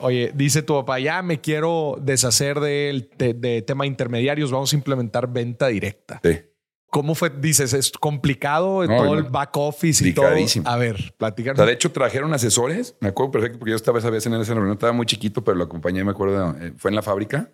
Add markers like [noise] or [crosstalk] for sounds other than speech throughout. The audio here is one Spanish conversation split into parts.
Oye, dice tu papá, ya me quiero deshacer del de, de tema intermediarios, vamos a implementar venta directa. Sí. ¿Cómo fue? Dices, es complicado No, todo no. el back office y todo. A ver, O platícanos. sea, de hecho, trajeron asesores. Me acuerdo perfecto porque yo estaba esa vez en esa reunión. Estaba muy chiquito, pero lo acompañé, me acuerdo, eh, fue en la fábrica.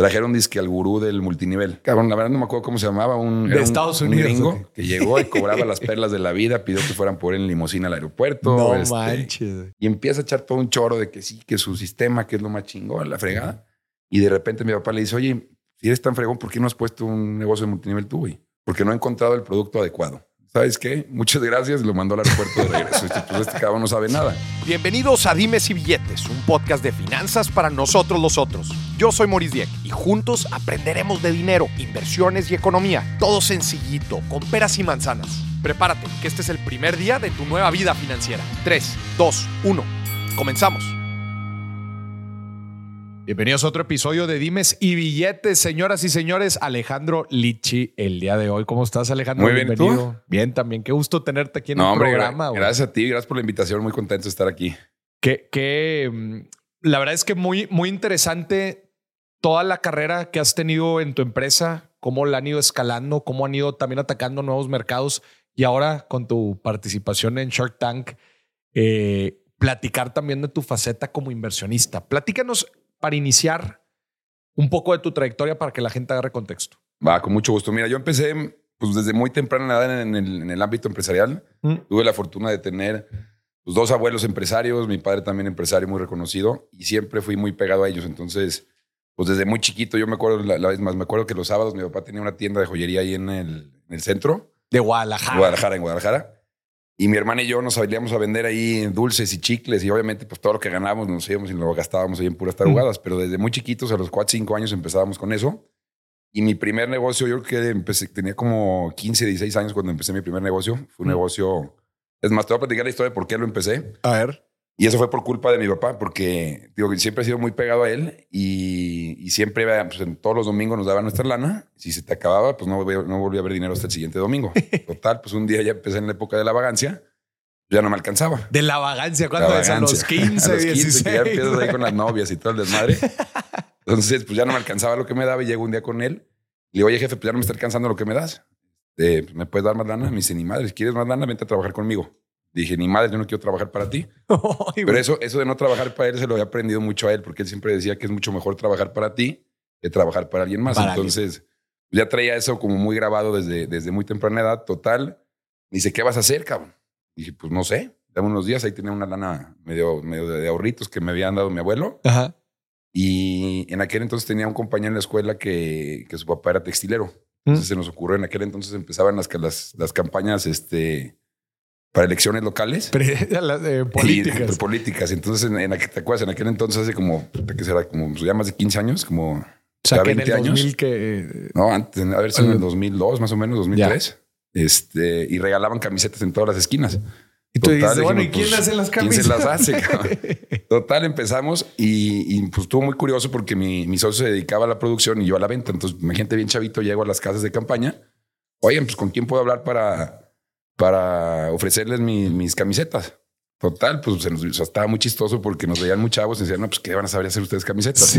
Trajeron disque al gurú del multinivel. Cabrón, la verdad no me acuerdo cómo se llamaba. Un, De un- Estados un Unidos, gringo que llegó y cobraba las [laughs] perlas de la vida, pidió que fueran por él en limusina al aeropuerto. no este, manches. Y empieza a echar todo un choro de que sí, que su sistema, que es lo más chingón, la fregada. Y de repente mi papá le dice, oye, si eres tan fregón, ¿por qué no has puesto un negocio de multinivel tú, güey? Porque no he encontrado el producto adecuado. ¿Sabes qué? Muchas gracias. Lo mandó al aeropuerto de regreso. Este, pues este cabrón no sabe nada. Bienvenidos a Dimes y Billetes, un podcast de finanzas para nosotros los otros. Yo soy Maurice Dieck y juntos aprenderemos de dinero, inversiones y economía. Todo sencillito, con peras y manzanas. Prepárate, que este es el primer día de tu nueva vida financiera. 3, 2, 1. Comenzamos. Bienvenidos a otro episodio de Dimes y Billetes, señoras y señores. Alejandro Lichi, el día de hoy. ¿Cómo estás, Alejandro? Muy bien, ¿y tú? Bienvenido. Bien, también. Qué gusto tenerte aquí en No, el hombre, programa. gra- güey. gracias a ti. Gracias por la invitación. Muy contento de estar aquí. Que, que, mm, la verdad es que muy, muy interesante toda la carrera que has tenido en tu empresa, cómo la han ido escalando, cómo han ido también atacando nuevos mercados y ahora con tu participación en Shark Tank, eh, platicar también de tu faceta como inversionista. Platícanos para iniciar un poco de tu trayectoria para que la gente agarre contexto. Va, con mucho gusto. Mira, yo empecé pues, desde muy temprana edad en el, en el ámbito empresarial. Mm. Tuve la fortuna de tener pues, dos abuelos empresarios, mi padre también empresario muy reconocido y siempre fui muy pegado a ellos. Entonces, pues desde muy chiquito, yo me acuerdo, la, la vez más, me acuerdo que los sábados mi papá tenía una tienda de joyería ahí en el, en el centro, De Guadalajara. Guadalajara, en Guadalajara. Y mi hermana y yo nos salíamos a vender ahí dulces y chicles y obviamente pues todo lo que ganábamos nos íbamos y lo gastábamos ahí en puras tarugadas. Pero desde muy chiquitos, a los 4, 5 años empezábamos con eso. Y mi primer negocio, yo creo que empecé, tenía como 15, 16 años cuando empecé mi primer negocio. Fue un Mm. negocio... Es más, te voy a platicar la historia de por qué lo empecé. A ver. Y eso fue por culpa de mi papá, porque digo siempre he sido muy pegado a él y, y siempre pues, en todos los domingos nos daba nuestra lana. Si se te acababa, pues no, no volví a ver dinero hasta el siguiente domingo. [laughs] Total, pues un día ya empecé en la época de la vagancia, ya no me alcanzaba. De la vagancia, ¿cuándo es? A los vagancia. 15, [laughs] A los 15, 16. que ya empiezas ahí con las novias y todo el desmadre. [laughs] Entonces, pues ya no me alcanzaba lo que me daba y llego un día con él. Le digo, oye, jefe, pues ya no me está alcanzando lo que me das. Eh, pues, ¿Me puedes dar más lana? Me dice, ni madre, si quieres más lana, vente a trabajar conmigo. Dije, ni madre, yo no quiero trabajar para ti. [laughs] Pero eso, eso de no trabajar para él se lo había aprendido mucho a él, porque él siempre decía que es mucho mejor trabajar para ti que trabajar para alguien más. Para Entonces, ya traía eso como muy grabado desde, desde muy temprana edad, total. Me dice, ¿qué vas a hacer, cabrón? Dije, pues no sé, dame unos días, ahí tenía una lana medio, medio de, ahorritos que me habían dado mi abuelo. Ajá. Y en aquel entonces tenía un compañero en la escuela que, que su papá era textilero. Entonces se nos ocurrió, en aquel entonces empezaban las, las, las campañas este, para elecciones locales. Pre- [laughs] las, eh, Y- políticas. políticas. Entonces, en, en ¿te acuerdas? En aquel entonces, hace como, ¿qué será? Como pues, ya más de 15 años, como O sea, ya que en el 20 años. 2000 que... No, antes, a ver si en el 2002, más o menos, 2003. Este, y regalaban camisetas en todas las esquinas. Y tú Total, dices, bueno, ¿y quién pues, hace las ¿quién camisas? se las hace? [laughs] Total, empezamos y, y, pues estuvo muy curioso porque mi, mi socio se dedicaba a la producción y yo a la venta. Entonces, mi gente bien chavito, llego a las casas de campaña. Oigan, pues con quién puedo hablar para, para ofrecerles mi- mis camisetas. Total, pues se nos, o sea, estaba muy chistoso porque nos veían muy chavos y decían, no, pues qué van a saber hacer ustedes camisetas.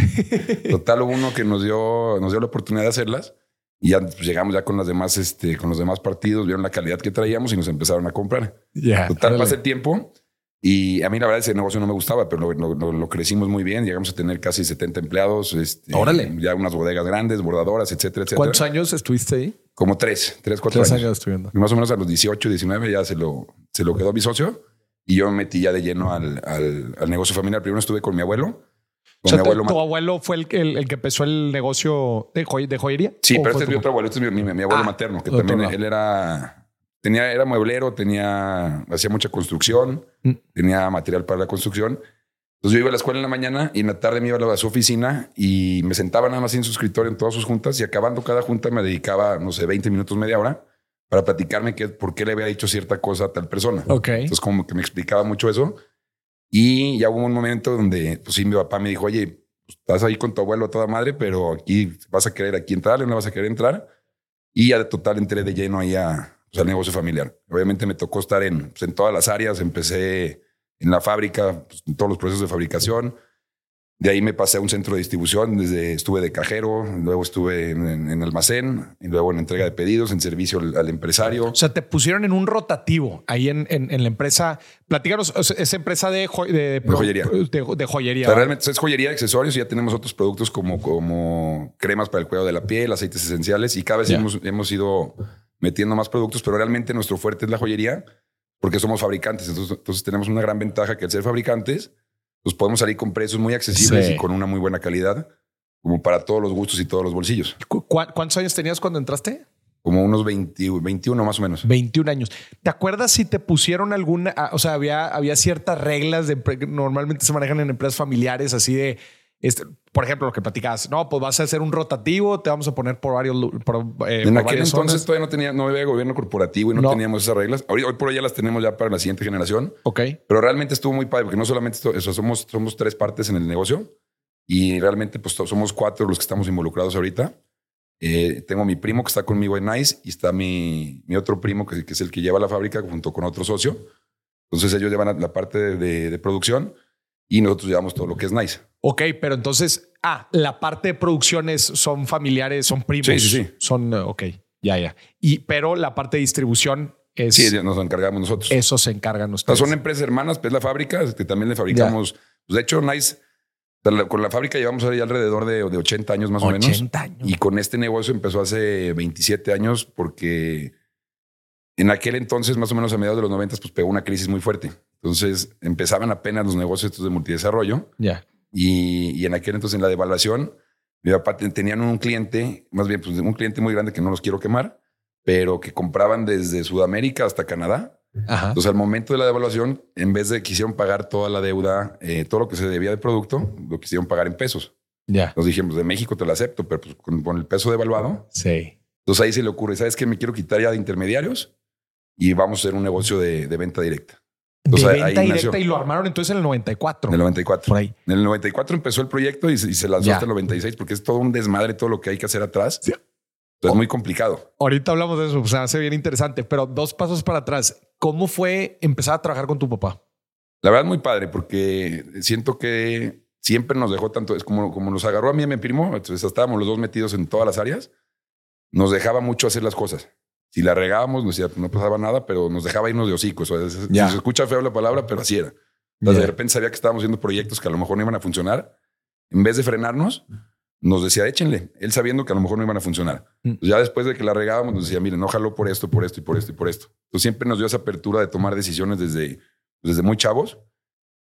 Total, hubo uno que nos dio, nos dio la oportunidad de hacerlas y ya pues, llegamos ya con las demás, este, con los demás partidos, vieron la calidad que traíamos y nos empezaron a comprar. Ya. Total, pasa el tiempo y a mí la verdad ese negocio no me gustaba, pero lo, lo- lo- lo crecimos muy bien. Llegamos a tener casi 70 empleados, este, Órale. ya unas bodegas grandes, bordadoras, etcétera, etcétera. ¿Cuántos años estuviste ahí? Como tres, tres, cuatro Tres años. años. Y Más o menos a los 18, 19 ya se lo, se lo quedó mi socio y yo me metí ya de lleno al, al- al negocio familiar. Primero estuve con mi abuelo. O Con sea, mi tu, abuelo tu abuelo fue el, el, el que empezó el negocio de, joy- de joyería. Sí, ¿O pero este es mi otro abuelo, este es mi, mi- mi abuelo Ah, materno, que también lado. él era, tenía, era mueblero, tenía, hacía mucha construcción, Mm. tenía material para la construcción. Entonces yo iba a la escuela en la mañana y en la tarde me iba a, su oficina y me sentaba nada más en su escritorio en todas sus juntas y acabando cada junta me dedicaba, no sé, 20 minutos, media hora para platicarme qué, por qué le había dicho cierta cosa a tal persona. Ok. Entonces como que me explicaba mucho eso. Y ya hubo un momento donde, pues sí, mi papá me dijo, oye, pues, estás ahí con tu abuelo a toda madre, pero aquí vas a querer aquí entrar, no vas a querer entrar. Y ya de total entré de lleno ahí a, pues, al negocio familiar. Obviamente me tocó estar en, pues, en todas las áreas. Empecé en la fábrica, pues, en todos los procesos de fabricación. De ahí me pasé a un centro de distribución, desde estuve de cajero, luego estuve en, en almacén, y luego en entrega de pedidos, en servicio al, al, empresario. O sea, te pusieron en un rotativo ahí en, la empresa. Platícanos, esa empresa de, jo de, de, joyería. De, de joyería. O sea, realmente es joyería, accesorios y ya tenemos otros productos como, como cremas para el cuidado de la piel, aceites esenciales y cada vez yeah. hemos, hemos ido metiendo más productos, pero realmente nuestro fuerte es la joyería porque somos fabricantes. Entonces, entonces tenemos una gran ventaja que al ser fabricantes, pues podemos salir con precios muy accesibles sí. y con una muy buena calidad, como para todos los gustos y todos los bolsillos. ¿Cu ¿Cuántos años tenías cuando entraste? Como unos 20, 21 más o menos. 21 años. ¿Te acuerdas si te pusieron alguna, o sea, había, había ciertas reglas de normalmente se manejan en empresas familiares así de, este, por ejemplo, lo que platicabas, no, pues vas a hacer un rotativo, te vamos a poner por varios. Por, eh, en por aquel entonces zonas. todavía no tenía, no había gobierno corporativo y no, no, teníamos esas reglas. Hoy, hoy por hoy ya las tenemos ya para la siguiente generación. Ok. Pero realmente estuvo muy padre porque no solamente esto, eso, somos, somos tres partes en el negocio y realmente pues somos cuatro los que estamos involucrados ahorita. Eh, tengo mi primo que está conmigo en Nice y está mi, mi otro primo que, que, es el que lleva la fábrica junto con otro socio. Entonces ellos llevan la parte de, de, de producción y nosotros llevamos todo lo que es Nice. Ok, pero entonces, ah, la parte de producciones son familiares, son primos. Sí, sí, sí. Son, ok, ya, ya. Y, pero la parte de distribución es. Sí, nos encargamos nosotros. Eso se encargan ustedes. O sea, son empresas hermanas, pues la fábrica, que también le fabricamos. Pues de hecho, Nice, con la fábrica llevamos ahí alrededor de, de 80 años más 80 o menos. 80 años. Y con este negocio empezó hace 27 años porque en aquel entonces, más o menos a mediados de los 90, pues pegó una crisis muy fuerte. Entonces empezaban apenas los negocios estos de multidesarrollo. Ya. Yeah. Y, y, en aquel entonces, en la devaluación, mi papá tenían un cliente, más bien pues, un cliente muy grande que no los quiero quemar, pero que compraban desde Sudamérica hasta Canadá. Ajá. Entonces, al momento de la devaluación, en vez de quisieron pagar toda la deuda, eh, todo lo que se debía de producto, lo quisieron pagar en pesos. Ya. Nos dijimos, de México te lo acepto, pero pues, con, con, el peso devaluado. Sí. Entonces ahí se le ocurre, ¿sabes qué? Me quiero quitar ya de intermediarios y vamos a hacer un negocio de, de venta directa. Entonces, de venta directa nació. y lo armaron entonces en el 94. En el 94. Por ahí. En el 94 empezó el proyecto y se, y se lanzó ya. hasta el 96 porque es todo un desmadre todo lo que hay que hacer atrás. Sí. Entonces, es muy complicado. Ahorita hablamos de eso, o sea, hace bien interesante, pero dos pasos para atrás. ¿Cómo fue empezar a trabajar con tu papá? La verdad, muy padre, porque siento que siempre nos dejó tanto, es como, como nos agarró a mí y a mi primo, entonces estábamos los dos metidos en todas las áreas, nos dejaba mucho hacer las cosas si la regábamos, no, no pasaba nada, pero nos dejaba irnos de hocicos. O sea, yeah. Se escucha feo la palabra, pero así era. Entonces, yeah. de repente sabía que estábamos haciendo proyectos que a lo mejor no iban a funcionar. En vez de frenarnos, nos decía, échenle. Él sabiendo que a lo mejor no iban a funcionar. Mm. Pues ya después de que la regábamos, nos decía, miren, no jaló por esto, por esto y por esto y por esto. Entonces, siempre nos dio esa apertura de tomar decisiones desde, desde muy chavos.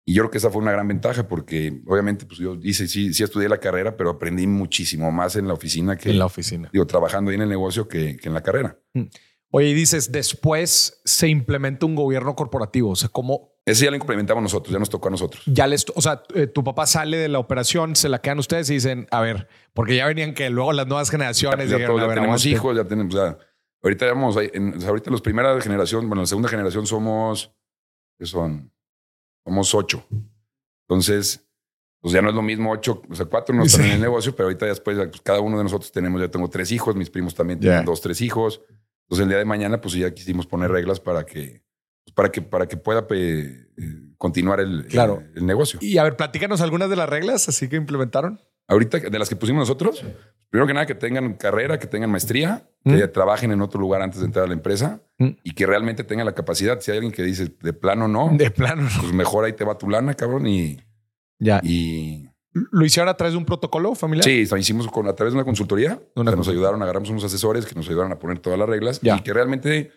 Y yo creo que esa fue una gran ventaja porque obviamente pues yo hice, sí, sí estudié la carrera, pero aprendí muchísimo más en la oficina que... En la oficina. Digo, trabajando ahí en el negocio que, que en la carrera. Mm. Oye, y dices, después se implementa un gobierno corporativo. O sea, ¿cómo? Ese ya lo implementamos nosotros, ya nos tocó a nosotros. Ya les, o sea, eh, tu papá sale de la operación, se la quedan ustedes y dicen, a ver, porque ya venían que luego las nuevas generaciones. Ya, ya, dijeron, ya ver, tenemos hijos, ya tenemos, o sea, ahorita vamos, ahorita los primera generación, bueno, la segunda generación somos, ¿qué son? Somos ocho. Entonces, pues ya no es lo mismo ocho, o sea, cuatro no están sí. en el [laughs] negocio, pero ahorita después pues, cada uno de nosotros tenemos, ya tengo tres hijos, mis primos también tienen yeah. dos, tres hijos. Entonces el día de mañana pues ya quisimos poner reglas para que pues, para que para que pueda pe, continuar el, claro. el, el, negocio. Y a ver, platícanos algunas de las reglas así que implementaron. Ahorita de las que pusimos nosotros, primero que nada que tengan carrera, que tengan maestría, mm. que trabajen en otro lugar antes de entrar a la empresa mm. y que realmente tengan la capacidad. Si hay alguien que dice de plano no, de plano no. pues mejor ahí te va tu lana, cabrón y ya. Y ¿Lo hicieron a través de un protocolo familiar? Sí, lo hicimos con, a través de una consultoría. Una nos ayudaron, agarramos unos asesores que nos ayudaron a poner todas las reglas ya. y que realmente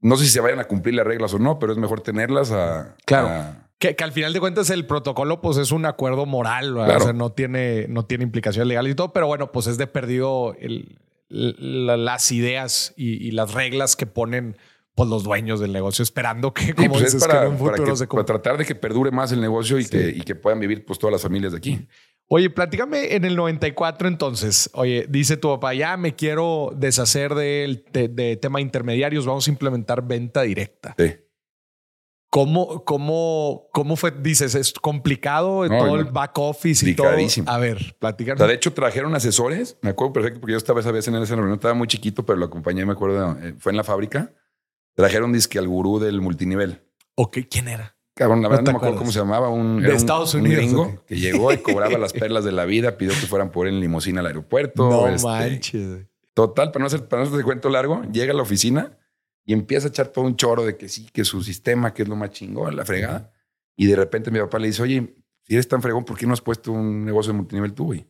no sé si se vayan a cumplir las reglas o no, pero es mejor tenerlas a. Claro. A, que, que, al final de cuentas el protocolo pues es un acuerdo moral, claro. o sea, no tiene, no tiene implicaciones legales y todo, pero bueno, pues es de perdido el, la, las ideas y, y, las reglas que ponen pues, los dueños del negocio, esperando que, como sí, pues dices, es para, que en un futuro para, que, se para tratar de que perdure más el negocio y, sí. que, y que puedan vivir pues todas las familias de aquí. Oye, platícame en el 94 entonces. Oye, dice tu papá, ya me quiero deshacer del de, de tema intermediarios, vamos a implementar venta directa. Sí. ¿Cómo, cómo, ¿Cómo fue? Dices, es complicado no, todo no. el back office y todo. A ver. O sea, de hecho, trajeron asesores. Me acuerdo perfecto porque yo estaba esa vez en esa reunión, estaba muy chiquito, pero lo acompañé, me acuerdo, eh, fue en la fábrica. Trajeron disque al gurú del multinivel. Ok, ¿quién era? cabrón, la verdad ¿No me acuerdo cómo se llamaba. Un, De un- Estados un Unidos, gringo que llegó y cobraba las [laughs] perlas de la vida, pidió que fueran por él en limusina al aeropuerto. No este, manches. Total, para no hacer, para no hacer cuento largo, llega a la oficina y empieza a echar todo un choro de que sí, que su sistema, que es lo más chingón, la fregada. Y de repente mi papá le dice, oye, si eres tan fregón, ¿por qué no has puesto un negocio de multinivel tú, güey?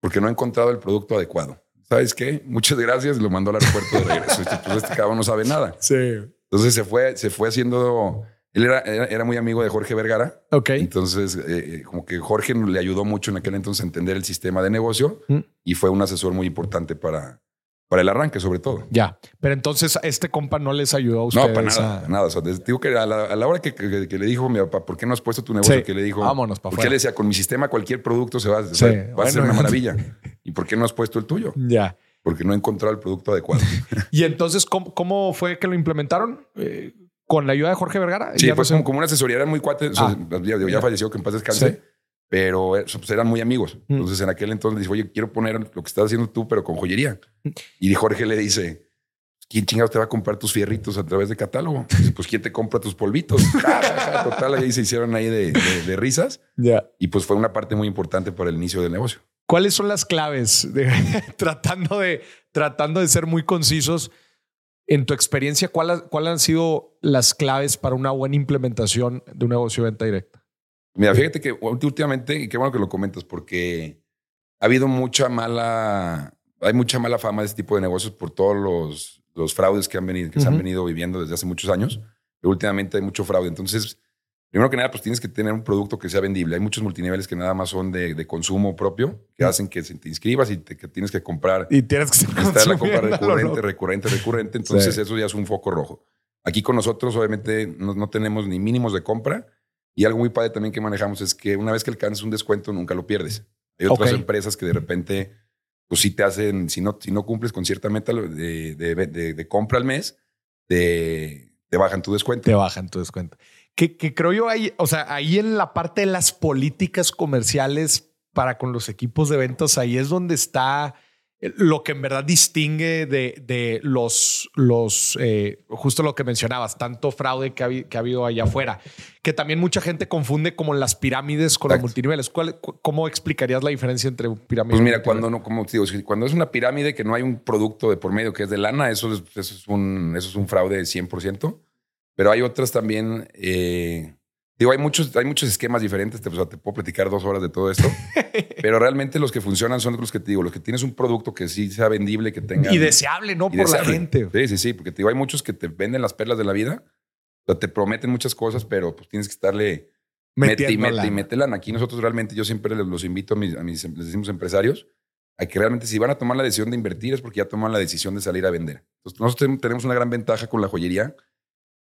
Porque no he encontrado el producto adecuado. ¿Sabes qué? Muchas gracias. Lo mandó al aeropuerto de regreso. Este, pues este cabrón no sabe nada. Sí. Entonces se fue, se fue haciendo... Él era, era, era muy amigo de Jorge Vergara. Ok. Entonces, eh, como que Jorge le ayudó mucho en aquel entonces a entender el sistema de negocio Mm. y fue un asesor muy importante para, para el arranque, sobre todo. Ya. Pero entonces este compa no les ayudó a ustedes. No, para nada, a- para nada. O sea, digo que a la, a la hora que, que- que le dijo mi papá, ¿por qué no has puesto tu negocio? Sí. Que le dijo, Vámonos pa' Porque afuera. él decía, con mi sistema cualquier producto se va, Sí, va- va a ser bueno. una [laughs] maravilla. ¿Y por qué no has puesto el tuyo? Ya. Porque no he encontrado el producto adecuado. [laughs] Y entonces, ¿cómo, cómo fue que lo implementaron? Eh, ¿Con la ayuda de Jorge Vergara? Sí, Ya fue no sé. como, una asesoría, eran muy cuates. o sea, Ah. ya, ya Ya. falleció, que en paz descanse. Sí. Pero eh, pues, eran muy amigos. Mm. Entonces en aquel entonces dijo, oye, quiero poner lo que estás haciendo tú, pero con joyería. Mm. Y Jorge le dice, ¿quién chingados te va a comprar tus fierritos a través de catálogo? Dice, pues ¿quién te compra tus polvitos? [laughs] Total, ahí se hicieron ahí de, de- de risas. Ya. Y pues fue una parte muy importante para el inicio del negocio. ¿Cuáles son las claves? de- [laughs] tratando, de, tratando de ser muy concisos. En tu experiencia, ¿cuál ¿cuáles han sido las claves para una buena implementación de un negocio de venta directa? Mira, fíjate que últimamente, y qué bueno que lo comentas, porque ha habido mucha mala, hay mucha mala fama de este tipo de negocios por todos los, los fraudes que han venido, que se han venido viviendo desde hace muchos años. Pero últimamente hay mucho fraude. Entonces, primero que nada, pues tienes que tener un producto que sea vendible. Hay muchos multiniveles que nada más son de, de consumo propio, que Mm. hacen que te inscribas y te- que tienes que comprar Y tienes que Está la compra recurrente, ¿no? recurrente, recurrente. Entonces Sí. eso ya es un foco rojo. Aquí con nosotros obviamente no, no tenemos ni mínimos de compra y algo muy padre también que manejamos es que una vez que alcanzas un descuento nunca lo pierdes. Hay otras empresas que de repente pues sí te hacen, si no, si no cumples con cierta meta de, de- de- de compra al mes, te, te bajan tu descuento. Te bajan tu descuento. Que, que creo yo ahí, o sea, ahí en la parte de las políticas comerciales para con los equipos de ventas, ahí es donde está lo que en verdad distingue de, de los, los eh, justo lo que mencionabas, tanto fraude que ha, que ha habido allá afuera, que también mucha gente confunde como las pirámides con los multiniveles. ¿Cuál- cu- ¿Cómo explicarías la diferencia entre un pirámide Pues mira, cuando no, como te digo, cuando es una pirámide que no hay un producto de por medio que es de lana, eso es, eso es, un, eso es un fraude 100%. Pero hay otras también. eh, digo, hay muchos, hay muchos esquemas diferentes. Te, o sea, te puedo platicar dos horas de todo esto. [laughs] pero realmente los que funcionan son los que te digo, los que tienes un producto que sí sea vendible, que tenga. Y deseable, ¿no? y Por la deseable. gente. Sí, sí, sí. Porque te digo, hay muchos que te venden las perlas de la vida. O sea, te prometen muchas cosas, pero pues tienes que estarle mete y mete y mete lana. Aquí nosotros realmente, yo siempre los invito a mis, a mis les decimos empresarios a que realmente si van a tomar la decisión de invertir es porque ya toman la decisión de salir a vender. Entonces, nosotros ten- tenemos una gran ventaja con la joyería,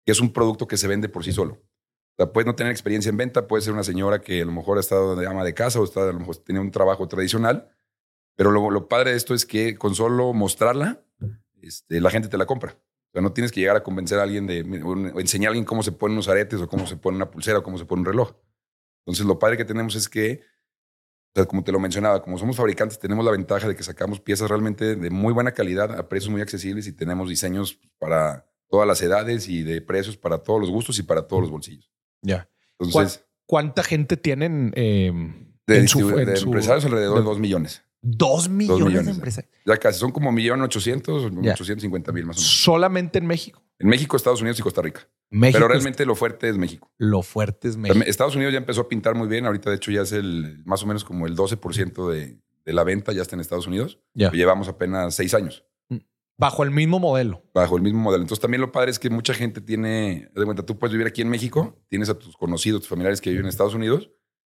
que es un producto que se vende por sí solo. O no tener experiencia en venta, puede ser una señora que a lo mejor ha estado de ama de casa o está, a lo mejor tiene un trabajo tradicional, pero lo, padre de esto es que con solo mostrarla, este, la gente te la compra. O no tienes que llegar a convencer a alguien de enseñar a alguien cómo se ponen unos aretes o cómo se pone una pulsera o cómo se pone un reloj. Entonces, lo padre que tenemos es que, como te lo mencionaba, como somos fabricantes, tenemos la ventaja de que sacamos piezas realmente de muy buena calidad a precios muy accesibles y tenemos diseños para todas las edades y de precios para todos los gustos y para todos los bolsillos. Ya. Entonces, ¿Cuánta gente tienen eh, de, en su, distribu- en de su- empresarios alrededor de de- 2 millones. Dos millones, millones, de sí. empresarios. Ya casi, son como millón ochocientos, ochocientos mil más o menos. Solamente en México. En México, Estados Unidos y Costa Rica. México Pero realmente lo fuerte es México. lo fuerte es México. Estados Unidos ya empezó a pintar muy bien. Ahorita, de hecho, ya es el más o menos como el 12% de, de la venta ya está en Estados Unidos. Ya. Llevamos apenas seis años Bajo el mismo modelo. bajo el mismo modelo. Entonces, también lo padre es que mucha gente tiene, de cuenta, tú puedes vivir aquí en México, tienes a tus conocidos, tus familiares que viven en Estados Unidos,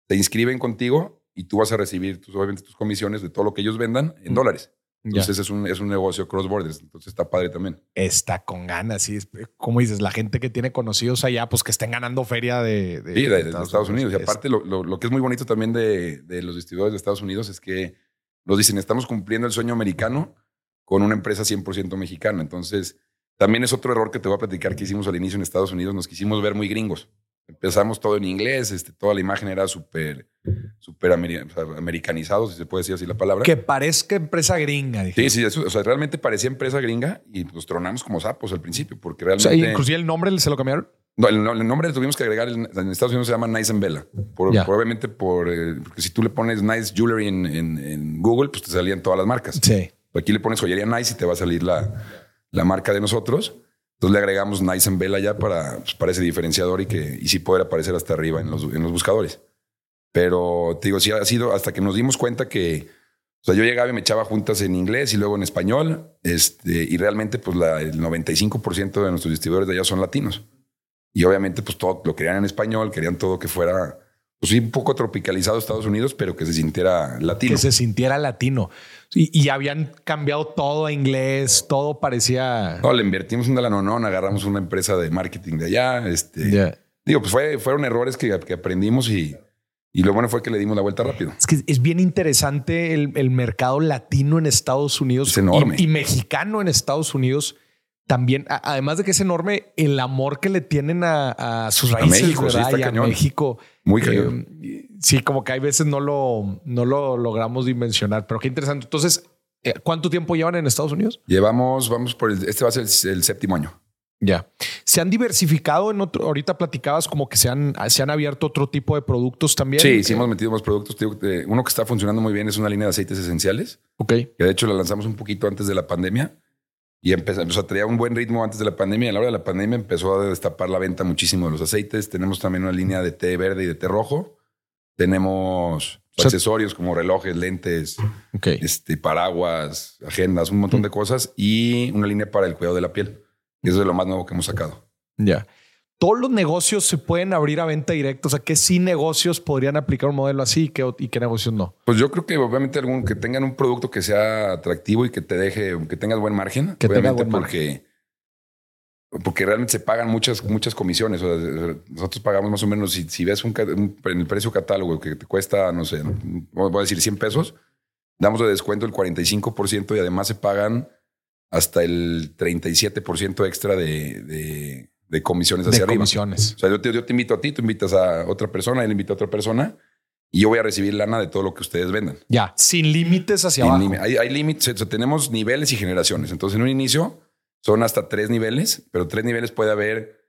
te inscriben contigo y tú vas a recibir tus, obviamente tus comisiones de todo lo que ellos vendan en Mm. dólares. Ya. Entonces, es un, es un negocio cross borders. Entonces, está padre también. Está con ganas. Sí, como dices, la gente que tiene conocidos allá, pues que estén ganando feria de, de- Sí, de, Estados, Unidos. Y aparte, lo, lo- lo que es muy bonito también de, de los distribuidores de Estados Unidos es que nos dicen, estamos cumpliendo el sueño americano con una empresa 100% mexicana. Entonces, también es otro error que te voy a platicar que hicimos al inicio en Estados Unidos. Nos quisimos ver muy gringos. Empezamos todo en inglés, este, toda la imagen era súper sea, americanizado, si se puede decir así la palabra. que parezca empresa gringa. dije. Sí, sí, eso, o sea, realmente parecía empresa gringa y nos tronamos como sapos al principio, porque O sea, realmente... inclusive el nombre se lo cambiaron. No, el, el nombre le tuvimos que agregar. En, en Estados Unidos se llama Nice and Bella. Por. Probablemente por. eh, porque si tú le pones Nice Jewelry en, en- en Google, pues te salían todas las marcas. Sí. Aquí le pones joyería Nice y te va a salir la, la marca de nosotros. Entonces le agregamos Nice and Bella ya para, pues, para ese diferenciador y que y sí poder aparecer hasta arriba en los, en los buscadores. Pero te digo, sí ha sido hasta que nos dimos cuenta que, o sea, yo llegaba y me echaba juntas en inglés y luego en español, este, y realmente pues el 95% de nuestros distribuidores de allá son latinos. Y obviamente pues todo lo querían en español, querían todo que fuera, pues sí, un poco tropicalizado a Estados Unidos, pero que se sintiera latino. Que se sintiera latino. Y, y habían cambiado todo a inglés, todo parecía. No, le invertimos un delanonón, agarramos una empresa de marketing de allá. Este, Ya. Digo, pues fue, fueron errores que, que aprendimos y, y lo bueno fue que le dimos la vuelta rápido. Es que es bien interesante el, el mercado latino en Estados Unidos Es enorme. Y, y mexicano en Estados Unidos. También, a- además de que es enorme, el amor que le tienen a, a sus raíces, México, sí, ¿verdad? está Y a cañón. México. Muy Eh, cañón. sí, como que hay veces no lo, no lo logramos dimensionar, pero qué interesante. Entonces, eh, ¿cuánto tiempo llevan en Estados Unidos? Llevamos, vamos por el, este va a ser el, el séptimo año. Ya. Se han diversificado en otro. Ahorita platicabas como que se han, se han abierto otro tipo de productos también. Sí, sí hemos metido más productos. Eh, uno que está funcionando muy bien es una línea de aceites esenciales, Ok. que de hecho la lanzamos un poquito antes de la pandemia y empezó, o sea, traía un buen ritmo antes de la pandemia. A la hora de la pandemia empezó a destapar la venta muchísimo de los aceites. Tenemos también una línea de té verde y de té rojo. Tenemos O sea- accesorios como relojes, lentes, este, paraguas, agendas, un montón de cosas y una línea para el cuidado de la piel. Y eso es lo más nuevo que hemos sacado. Ya. Todos los negocios se pueden abrir a venta directa. O sea, que sí negocios podrían aplicar un modelo así y qué, y qué negocios no. Pues yo creo que obviamente algún que tengan un producto que sea atractivo y que te deje, que tengas buen margen. Que tenga obviamente buen porque, porque realmente se pagan muchas, muchas comisiones. O sea, nosotros pagamos más o menos, si, si ves un, un- en el precio catálogo que te cuesta, no sé, voy a decir 100 pesos, damos de descuento el 45% y además se pagan hasta el 37% extra de, de, de comisiones hacia de arriba. comisiones. O sea, yo te, yo te invito a ti, tú invitas a otra persona, él invita a otra persona y yo voy a recibir lana de todo lo que ustedes vendan. Ya. Sin límites hacia Sin abajo. Hay, hay límites, o sea, tenemos niveles y generaciones. Entonces, en un inicio son hasta tres niveles, pero tres niveles puede haber.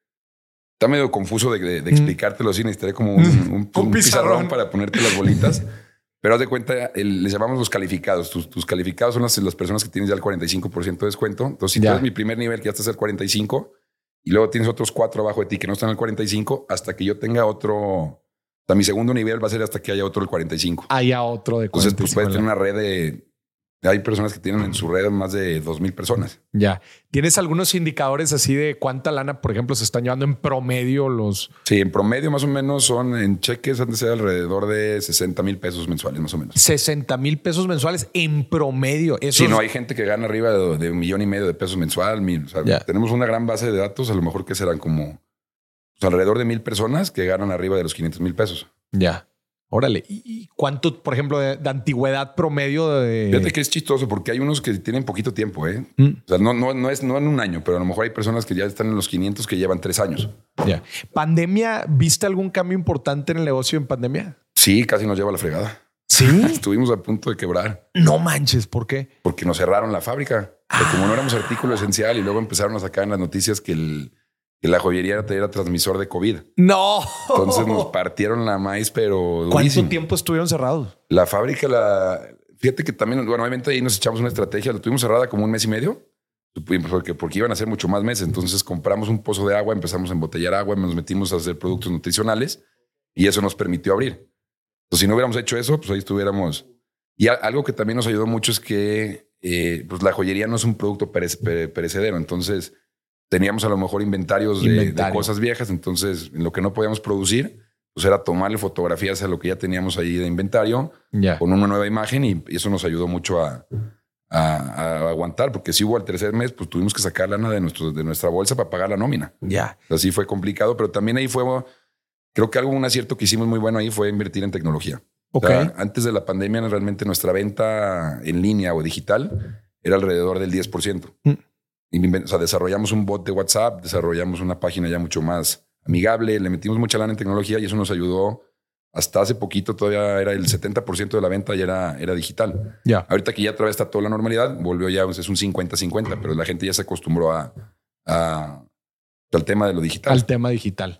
Está medio confuso de, de- de explicártelo así. Necesitaré como [laughs] un, un- un pizarrón. pizarrón para ponerte las bolitas. Pero haz de cuenta, el- les llamamos los calificados. Tus, tus calificados son las, las personas que tienes ya el 45% de descuento. Entonces, si Ya. tú eres mi primer nivel, que ya estás al 45, y luego tienes otros cuatro abajo de ti que no están al 45, hasta que yo tenga otro. O sea, mi segundo nivel va a ser hasta que haya otro el 45. Haya otro de Entonces, pues 45 puedes en tener una red de. Hay personas que tienen en su red más de 2.000 personas. Ya. ¿Tienes algunos indicadores así de cuánta lana, por ejemplo, se están llevando en promedio los. Sí, en promedio más o menos son en cheques han de ser alrededor de 60 mil pesos mensuales, más o menos. 60 mil pesos mensuales en promedio. Eso Sí, es- no hay gente que gana arriba de, de un millón y medio de pesos mensual. mil, o sea, Ya. Tenemos una gran base de datos, a lo mejor que serán como pues, alrededor de mil personas que ganan arriba de los 500 mil pesos. Ya. Órale. ¿Y cuánto, por ejemplo, de, de antigüedad promedio de. Fíjate que es chistoso porque hay unos que tienen poquito tiempo, ¿eh? Mm, O sea, no, no, no es no en un año, pero a lo mejor hay personas que ya están en los 500 que llevan tres años. ya. ¿Pandemia? ¿Viste algún cambio importante en el negocio en pandemia? Sí, casi nos lleva a la fregada. Sí. [laughs] Estuvimos a punto de quebrar. no manches, ¿por qué? porque nos cerraron la fábrica. Como no éramos artículo esencial y luego empezaron a sacar en las noticias que, el, que la joyería era, era transmisor de COVID. No. Entonces nos partieron la maíz, pero ¿Cuánto durísimo. tiempo estuvieron cerrados? La fábrica, la fíjate que también, bueno, obviamente ahí nos echamos una estrategia, la tuvimos cerrada como un mes y medio, porque, porque iban a ser mucho más meses. Entonces compramos un pozo de agua, empezamos a embotellar agua, nos metimos a hacer productos nutricionales y eso nos permitió abrir. Entonces, si no hubiéramos hecho eso, pues ahí estuviéramos. Y a- algo que también nos ayudó mucho es que eh, pues la joyería no es un producto perece- pere- perecedero. Entonces, teníamos a lo mejor inventarios de, cosas viejas. Entonces, en lo que no podíamos producir, pues era tomarle fotografías a lo que ya teníamos ahí de inventario con una nueva imagen y y eso nos ayudó mucho a, a- a aguantar, porque si hubo al tercer mes, pues tuvimos que sacar lana de, nuestro, de nuestra bolsa para pagar la nómina. Ya. Así fue complicado, pero también ahí fue, creo que algo, un acierto que hicimos muy bueno ahí fue invertir en tecnología. O Ok. sea, antes de la pandemia, realmente nuestra venta en línea o digital era alrededor del 10%. Mm. O sea, desarrollamos un bot de WhatsApp, desarrollamos una página ya mucho más amigable, le metimos mucha lana en tecnología y eso nos ayudó. Hasta hace poquito todavía era el 70% de la venta y era, era digital. Ya. Ahorita que ya otra vez está toda la normalidad, volvió ya, pues, es un 50-50, pero la gente ya se acostumbró a, a, al tema de lo digital. Al tema digital.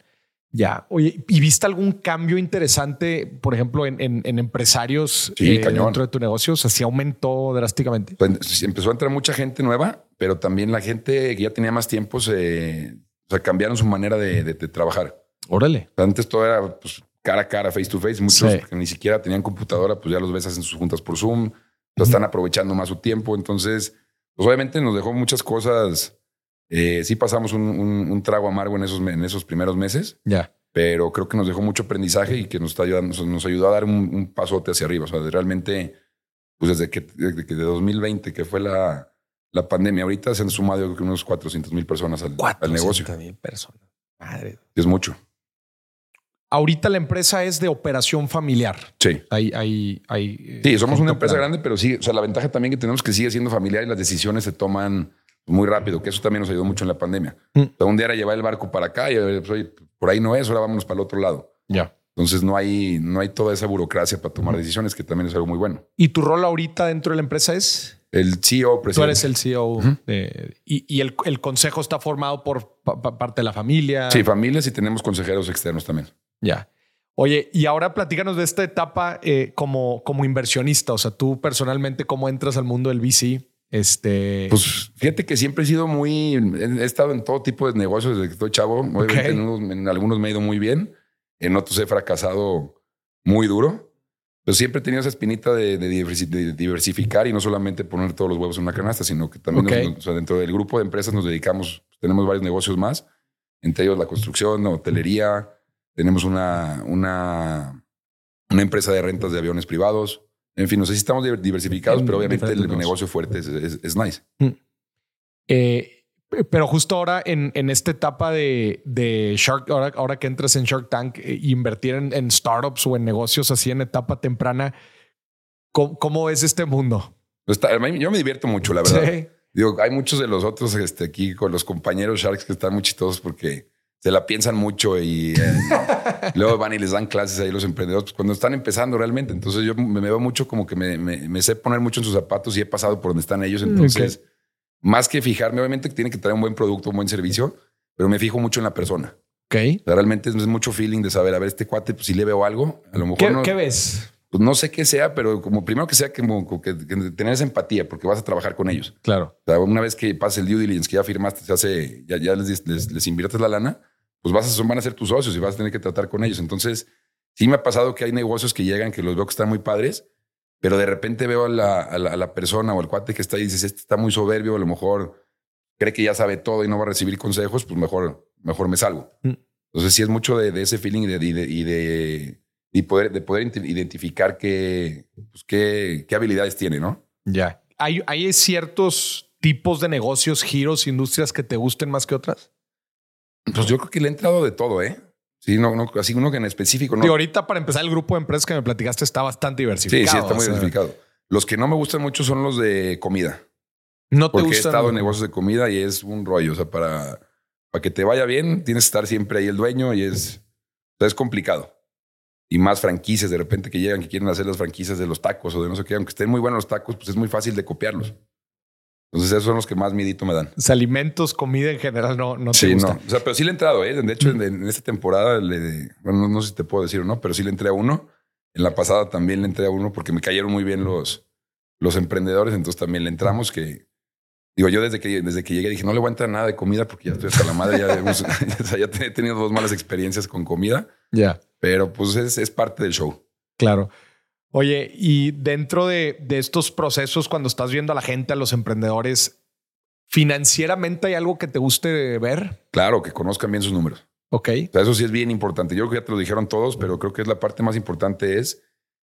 Ya. Oye, ¿y viste algún cambio interesante, por ejemplo, en, en, empresarios sí, eh, dentro de tu negocio? O sea, sí aumentó drásticamente. Pues, empezó a entrar mucha gente nueva, pero también la gente que ya tenía más tiempo se o sea, cambiaron su manera de, trabajar. Órale. Antes todo era pues, cara a cara, face to face. Muchos que ni siquiera tenían computadora, pues ya los ves en sus juntas por Zoom. Lo están aprovechando más su tiempo. Entonces, pues obviamente nos dejó muchas cosas eh, sí pasamos un, trago amargo en esos, en esos primeros meses. Ya. Pero creo que nos dejó mucho aprendizaje y que nos, está ayudando, nos, ayudó a dar un, pasote hacia arriba. O sea, realmente, pues desde que, de 2020, que fue la, la pandemia, ahorita se han sumado unos 400 mil personas al, al negocio. mil personas. Madre. Es mucho. Ahorita la empresa es de operación familiar. Sí. Hay, hay, hay, sí, somos una empresa grande, pero sí, o sea, la ventaja también que tenemos es que sigue siendo familiar y las decisiones se toman muy rápido, que eso también nos ayudó mucho en la pandemia. Mm. un día era llevar el barco para acá y pues, por ahí no es, ahora vámonos para el otro lado. Ya. Entonces no hay, no hay toda esa burocracia para tomar decisiones, que también es algo muy bueno. ¿Y tu rol ahorita dentro de la empresa es? El CEO, presidente. Tú eres el CEO. y, el, el, consejo está formado por parte de la familia. Sí, familias y tenemos consejeros externos también. Ya. Oye, y ahora platícanos de esta etapa eh, como, como inversionista. O sea, tú personalmente, ¿cómo entras al mundo del VC? Este. Pues fíjate que siempre he sido muy. He estado en todo tipo de negocios desde que estoy chavo. Obviamente en, algunos me ha ido muy bien. En otros he fracasado muy duro. Pero siempre he tenido esa espinita de, diversificar y no solamente poner todos los huevos en una canasta, sino que también dentro del grupo de empresas nos dedicamos, tenemos varios negocios más, entre ellos la construcción, hotelería, tenemos una, una, una empresa de rentas de aviones privados, en fin, no sé si estamos diversificados, pero obviamente el negocio fuerte es, nice. Mm. Eh, pero justo ahora en, en esta etapa de, de Shark, ahora, ahora, que entras en Shark Tank, e invertir en, startups o en negocios así en etapa temprana, ¿cómo, es este mundo? Yo me divierto mucho, la verdad. Digo, hay muchos de los otros este, aquí con los compañeros Sharks que están muy chistosos porque se la piensan mucho y eh, [laughs] luego van y les dan clases ahí los emprendedores pues, cuando están empezando realmente. Entonces yo me, veo mucho como que me, me, sé poner mucho en sus zapatos y he pasado por donde están ellos. Entonces, más que fijarme, obviamente que tiene que traer un buen producto, un buen servicio, pero me fijo mucho en la persona. Ok. realmente es, mucho feeling de saber, a ver, este cuate, pues si le veo algo, a lo mejor ¿Qué, no, ¿qué ves? Pues no sé qué sea, pero como primero que sea como, que, tener esa empatía porque vas a trabajar con ellos. Claro. O sea, una vez que pase el due diligence, que ya firmaste, ya, hace, ya, ya les, les, les inviertes la lana, pues vas a, van a ser tus socios y vas a tener que tratar con ellos. Entonces, sí me ha pasado que hay negocios que llegan que los veo que están muy padres, pero de repente veo a la, persona o al cuate que está y dices, este está muy soberbio, a lo mejor cree que ya sabe todo y no va a recibir consejos, pues mejor, mejor me salgo. Mm. Entonces, sí es mucho de, ese feeling y de, de, poder, de poder identificar qué, pues, qué, qué habilidades tiene, ¿no? Ya. ¿Hay, ¿Hay ciertos tipos de negocios, giros, industrias que te gusten más que otras? Pues yo creo que le he entrado de todo, ¿eh? Sí, no, no, así uno que en específico. No. Y ahorita para empezar el grupo de empresas que me platicaste está bastante diversificado. Sí, sí, está muy diversificado. Los que no me gustan mucho son los de comida. No te Porque he estado en negocios de comida y es un rollo. O sea, para, para que te vaya bien, tienes que estar siempre ahí el dueño y es, es complicado. Y más franquicias de repente que llegan, que quieren hacer las franquicias de los tacos o de no sé qué, aunque estén muy buenos los tacos, pues es muy fácil de copiarlos. Entonces esos son los que más miedito me dan. alimentos, comida en general no, no te sí, no. O sea, pero sí le he entrado, ¿eh? De hecho, en, esta temporada, le, bueno, no, sé si te puedo decir o no, pero sí le entré a uno. En la pasada también le entré a uno porque me cayeron muy bien los, los emprendedores. Entonces también le entramos que... Digo, yo desde que, desde que llegué dije, no le voy a entrar nada de comida porque ya estoy hasta la madre. Ya, [laughs] ya, he tenido dos malas experiencias con comida. Ya. Pero pues es, es parte del show. Claro. Oye, y dentro de, estos procesos, cuando estás viendo a la gente, a los emprendedores, ¿financieramente hay algo que te guste ver? Claro, que conozcan bien sus números. Ok. eso sí es bien importante. Yo creo que ya te lo dijeron todos, pero creo que es la parte más importante es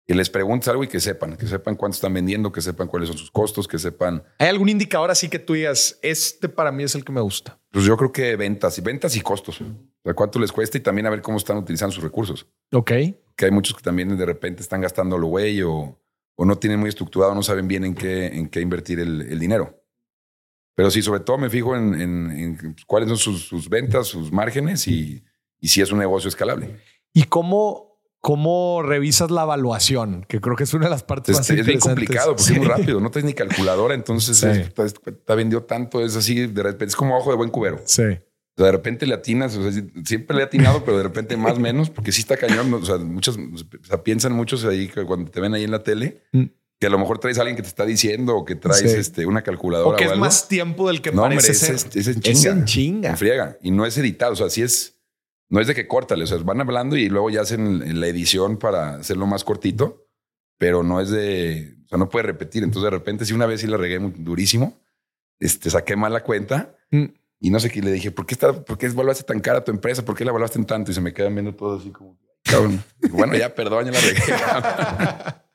que les preguntes algo y que sepan, que sepan cuánto están vendiendo, que sepan cuáles son sus costos, que sepan. ¿Hay algún indicador así que tú digas, este para mí es el que me gusta? Pues yo creo que ventas y ventas y costos. O sea, cuánto les cuesta y también a ver cómo están utilizando sus recursos. Ok que hay muchos que también de repente están gastando lo güey o, o, no tienen muy estructurado, no saben bien en qué, en qué invertir el, dinero. Pero sí, sobre todo me fijo en, cuáles son sus, ventas, sus márgenes y, y si es un negocio escalable. ¿Y cómo, cómo revisas la evaluación? Que creo que es una de las partes más interesantes. Es bien complicado porque es muy rápido. No tienes ni calculadora, entonces te vendió tanto. Es así, de repente es como ojo de buen cubero. Sí. Sea, de repente le atinas, o sea, siempre le he atinado, pero de repente más o [laughs] menos, porque sí está cañón. O sea, muchos, o sea, piensan muchos ahí que cuando te ven ahí en la tele, Mm. que a lo mejor traes a alguien que te está diciendo o que traes Sí. este, una calculadora. O que es algo. más tiempo del que No, hombre, parece es, ser. es, es en Es chinga. en chinga. En friega. Y no es editado. O sea, sí es. No es de que córtale. O sea, van hablando y luego ya hacen la edición para hacerlo más cortito. Pero no es de. O sea, no puede repetir. Entonces, de repente, si una vez sí la regué muy durísimo, este, saqué mal la cuenta Mm. Y no sé qué le dije, ¿por qué, está, ¿por qué evaluaste tan cara tu empresa? ¿Por qué la evaluaste en tanto? Y se me quedan viendo todo así como, cabrón. bueno, ya, perdón, ya la regué. [laughs]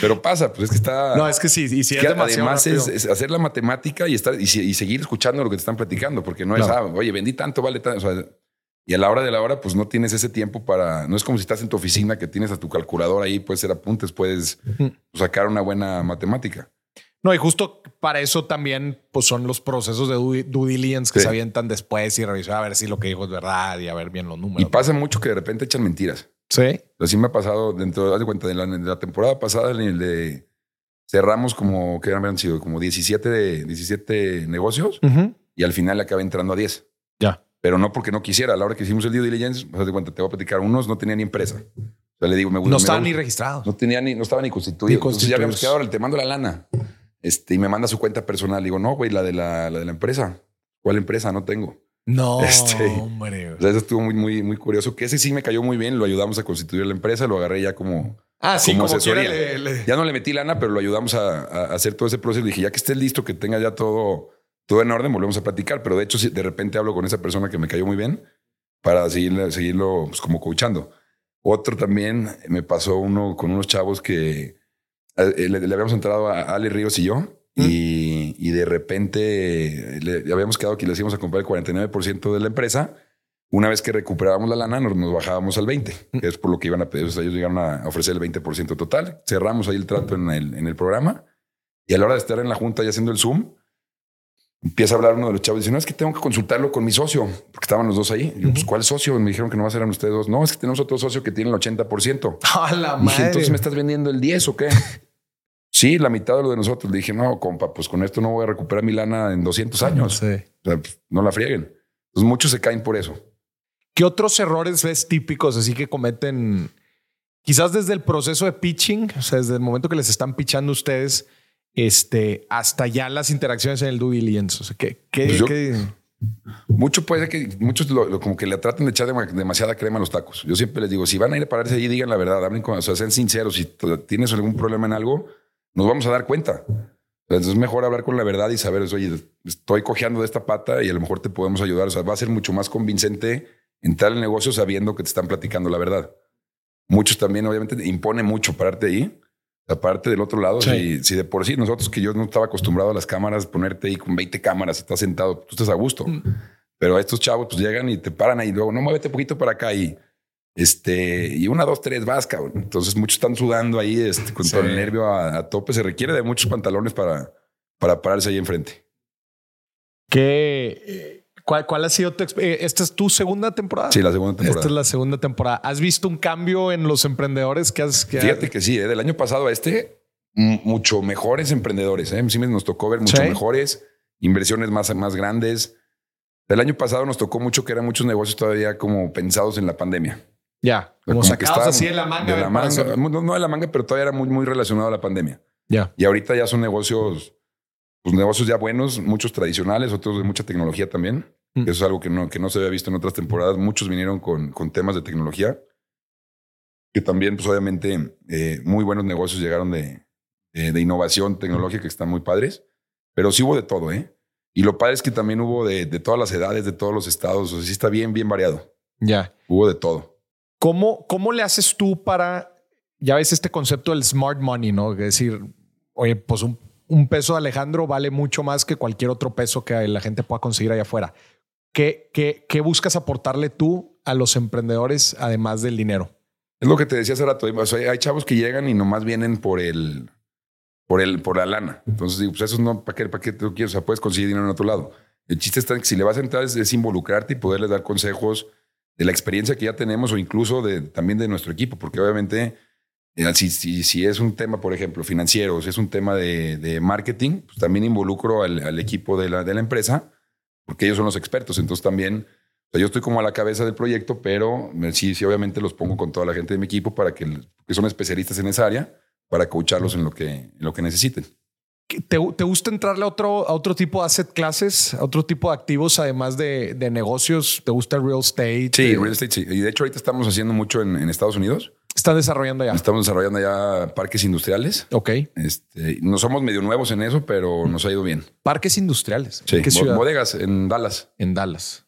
Pero pasa, pues es que está. No, es que sí, y si es que además es, es hacer la matemática y estar y, seguir escuchando lo que te están platicando, porque no es, ah, oye, vendí tanto, vale tanto. O sea, y a la hora de la hora, pues no tienes ese tiempo para. No es como si estás en tu oficina que tienes a tu calculadora ahí, puedes hacer apuntes, puedes sacar una buena matemática. No, y justo para eso también pues son los procesos de due, due diligence que Sí. se avientan después y revisar a ver si lo que dijo es verdad y a ver bien los Y números. pasa mucho que de repente echan mentiras. Sí. Así me ha pasado dentro, haz de cuenta, de la, de la temporada pasada, en el de cerramos como, que habían sido como 17, de, 17 negocios y al final le acabé entrando a 10. Ya. Pero no porque no quisiera. A la hora que hicimos el due diligence, haz de cuenta, te voy a platicar, unos no tenían ni empresa. O sea, le digo, me gusta. No estaban ni registrados. No tenía ni, no estaba ni constituido. Ni Entonces ya habíamos constituidos. quedado, ahora te mando la lana. Este, y me manda su cuenta personal. Digo, no, güey, la de la, la de la empresa. ¿Cuál empresa? No tengo. No, [laughs] Este, hombre. O sea, eso estuvo muy, muy, muy curioso. Que ese sí me cayó muy bien. Lo ayudamos a constituir la empresa. Lo agarré ya como, Ah, sí, como como, quiera asesoría. le- le- ya no le metí lana, pero lo ayudamos a, a hacer todo ese proceso. Dije, ya que esté listo, que tenga ya todo, todo en orden, volvemos a platicar. Pero de hecho, de repente hablo con esa persona que me cayó muy bien para seguirle, seguirlo pues, como coachando. Otro también me pasó uno con unos chavos que le, le habíamos entrado a Ale Ríos y yo. Y, y de repente le, le habíamos quedado que le íbamos a comprar el 49% de la empresa. Una vez que recuperábamos la lana, nos, nos bajábamos al 20, que es por lo que iban a pedir. O sea, ellos llegaron a ofrecer el 20% total. Cerramos ahí el trato en el, en el programa. Y a la hora de estar en la junta y haciendo el Zoom, empieza a hablar uno de los chavos y dice, no, es que tengo que consultarlo con mi socio, porque estaban los dos ahí. Y yo, pues, ¿cuál socio? Me dijeron que no eran ustedes dos. No, es que tenemos otro socio que tiene el 80%. [laughs] A la Dije, madre. entonces me estás vendiendo el 10 o qué? [laughs] sí, la mitad de lo de nosotros. Le dije, no, compa, pues con esto no voy a recuperar mi lana en 200 años. Sí. O sea, pues, no la frieguen. Entonces muchos se caen por eso. ¿Qué otros errores ves típicos así que cometen? Quizás desde el proceso de pitching, o sea, desde el momento que les están pitchando ustedes, este, hasta ya las interacciones en el due diligence. O sea, ¿qué, qué- Pues yo- qué- Mucho puede ser que muchos lo- lo- como que le traten de echar dema- demasiada crema a los tacos. Yo siempre les digo, si van a ir a pararse allí, digan la verdad, hablen con, o sea, sean sinceros. Si tienes algún problema en algo, nos vamos a dar cuenta. Entonces es mejor hablar con la verdad y saber, oye, estoy cojeando de esta pata y a lo mejor te podemos ayudar. O sea, va a ser mucho más convincente entrar al negocio sabiendo que te están platicando la verdad. Muchos también, obviamente, impone mucho pararte ahí. Aparte del otro lado, Sí. si, si de por sí nosotros que yo no estaba acostumbrado a las cámaras, ponerte ahí con 20 cámaras, estás sentado, tú estás a gusto. Pero estos chavos pues llegan y te paran ahí y luego, no, muévete un poquito para acá y este, y una, dos, tres, vas, cabrón. Entonces muchos están sudando ahí este, con Sí. todo el nervio a, a tope. Se requiere de muchos pantalones para, para pararse ahí enfrente. qué- eh, cuál, cuál ha sido tu eh, ¿Esta es tu segunda temporada? Sí, la segunda temporada. Esta es la segunda temporada. ¿Has visto un cambio en los emprendedores que has... que Fíjate que sí, ¿eh? del año pasado a este, mucho mejores emprendedores. ¿eh? Sí nos tocó ver mucho Sí. mejores, inversiones más, más grandes. El año pasado nos tocó mucho que eran muchos negocios todavía como pensados en la pandemia. Ya, como, que sacados así de la manga. De la manga. No, no de la manga, pero todavía era muy, muy relacionado a la pandemia. Ya. Y ahorita ya son negocios, pues negocios ya buenos, muchos tradicionales, otros de mucha tecnología también. Mm. Eso es algo que no, que no se había visto en otras temporadas. Muchos vinieron con, con temas de tecnología, que también, pues obviamente, eh, muy buenos negocios llegaron de, de, de innovación tecnológica que están muy padres. Pero sí hubo de todo, ¿eh? Y lo padre es que también hubo de, de todas las edades, de todos los estados. O sea, sí está bien, bien variado. Ya. Hubo de todo. ¿Cómo, ¿Cómo le haces tú para, ya ves este concepto del smart money, ¿no? Es decir, oye, pues un, un peso de Alejandro vale mucho más que cualquier otro peso que la gente pueda conseguir allá afuera. ¿Qué, qué, buscas aportarle tú a los emprendedores además del dinero? Es lo que te decía hace rato. O hay chavos que llegan y nomás vienen por el, por el, por la lana. Entonces digo, pues eso no, ¿para qué, para qué tú quieres? O sea, puedes conseguir dinero en otro lado. El chiste está en que si le vas a entrar es, es involucrarte y poderles dar consejos de la experiencia que ya tenemos o incluso de, también de nuestro equipo, porque obviamente eh, si, si, si es un tema, por ejemplo, financiero, si es un tema de, de marketing, pues también involucro al, al equipo de la, de la empresa, porque ellos son los expertos. Entonces también O sea, yo estoy como a la cabeza del proyecto, pero sí, sí, obviamente los pongo con toda la gente de mi equipo para que, que son especialistas en esa área, para coacharlos en lo que, en lo que necesiten. ¿Te, ¿Te, gusta entrarle a otro, a otro tipo de asset classes, a otro tipo de activos, además de, de negocios? ¿Te gusta el real estate? Sí, real estate, sí. Y de hecho, ahorita estamos haciendo mucho en, en Estados Unidos. ¿Están desarrollando ya? Estamos desarrollando ya parques industriales. Ok. Este, no somos medio nuevos en eso, pero nos ha ido bien. Parques industriales. Sí, ¿Qué ciudad? bodegas en Dallas. En Dallas.